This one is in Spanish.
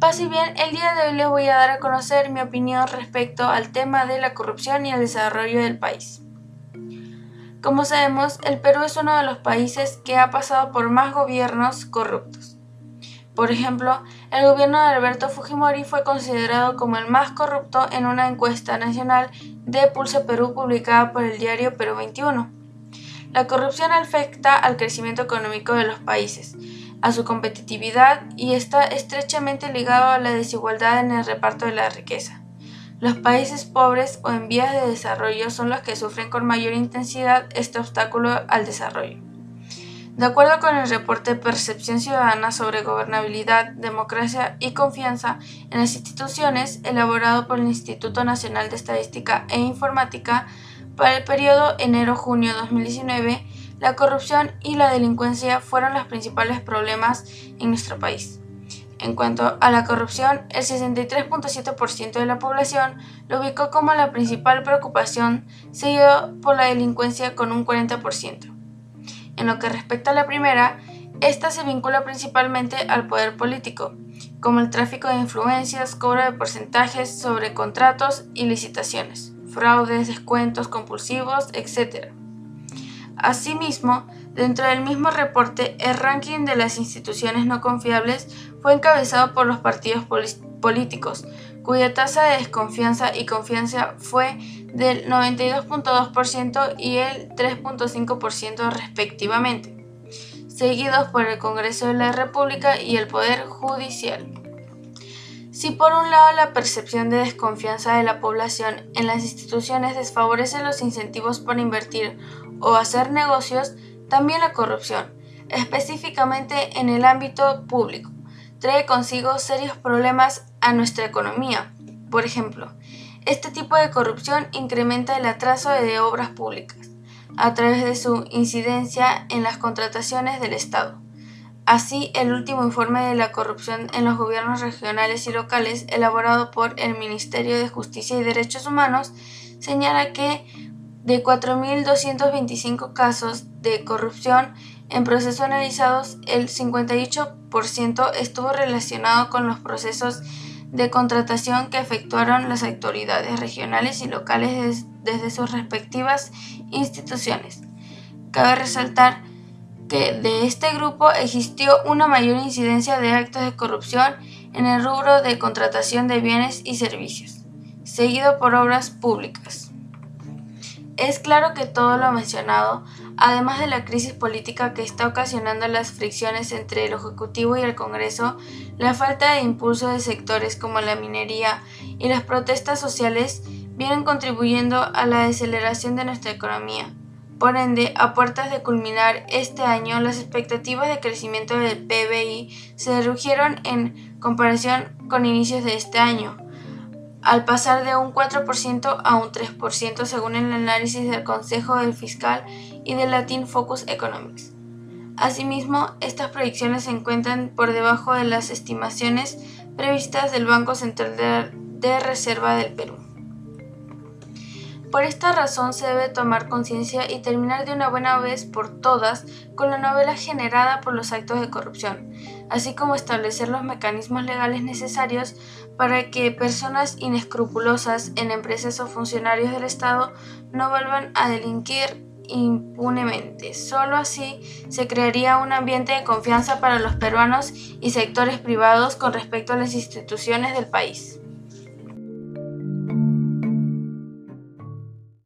Pase bien, el día de hoy les voy a dar a conocer mi opinión respecto al tema de la corrupción y el desarrollo del país. Como sabemos, el Perú es uno de los países que ha pasado por más gobiernos corruptos. Por ejemplo, el gobierno de Alberto Fujimori fue considerado como el más corrupto en una encuesta nacional de Pulse Perú publicada por el diario Perú 21. La corrupción afecta al crecimiento económico de los países, a su competitividad y está estrechamente ligado a la desigualdad en el reparto de la riqueza. Los países pobres o en vías de desarrollo son los que sufren con mayor intensidad este obstáculo al desarrollo. De acuerdo con el reporte Percepción Ciudadana sobre Gobernabilidad, Democracia y Confianza en las Instituciones, elaborado por el Instituto Nacional de Estadística e Informática, para el periodo enero-junio 2019, la corrupción y la delincuencia fueron los principales problemas en nuestro país. En cuanto a la corrupción, el 63.7% de la población lo ubicó como la principal preocupación, seguido por la delincuencia con un 40%. En lo que respecta a la primera, esta se vincula principalmente al poder político, como el tráfico de influencias, cobro de porcentajes sobre contratos y licitaciones, fraudes, descuentos compulsivos, etc. Asimismo, dentro del mismo reporte, el ranking de las instituciones no confiables fue encabezado por los partidos políticos, cuya tasa de desconfianza y confianza fue del 92.2% y el 3.5% respectivamente, seguidos por el Congreso de la República y el Poder Judicial. Si por un lado la percepción de desconfianza de la población en las instituciones desfavorece los incentivos para invertir o hacer negocios, también la corrupción, específicamente en el ámbito público, trae consigo serios problemas a nuestra economía. Por ejemplo, este tipo de corrupción incrementa el atraso de obras públicas a través de su incidencia en las contrataciones del Estado. Así, el último informe de la corrupción en los gobiernos regionales y locales, elaborado por el Ministerio de Justicia y Derechos Humanos, señala que de 4.225 casos de corrupción en procesos analizados, el 58% estuvo relacionado con los procesos de contratación que efectuaron las autoridades regionales y locales desde sus respectivas instituciones. Cabe resaltar que de este grupo existió una mayor incidencia de actos de corrupción en el rubro de contratación de bienes y servicios, seguido por obras públicas. Es claro que todo lo mencionado, además de la crisis política que está ocasionando las fricciones entre el Ejecutivo y el Congreso, la falta de impulso de sectores como la minería y las protestas sociales vienen contribuyendo a la deceleración de nuestra economía. Por ende, a puertas de culminar este año, las expectativas de crecimiento del PBI se redujeron en comparación con inicios de este año al pasar de un 4% a un 3% según el análisis del Consejo del Fiscal y del Latin Focus Economics. Asimismo, estas proyecciones se encuentran por debajo de las estimaciones previstas del Banco Central de Reserva del Perú. Por esta razón se debe tomar conciencia y terminar de una buena vez por todas con la novela generada por los actos de corrupción, así como establecer los mecanismos legales necesarios para que personas inescrupulosas en empresas o funcionarios del Estado no vuelvan a delinquir impunemente. Solo así se crearía un ambiente de confianza para los peruanos y sectores privados con respecto a las instituciones del país.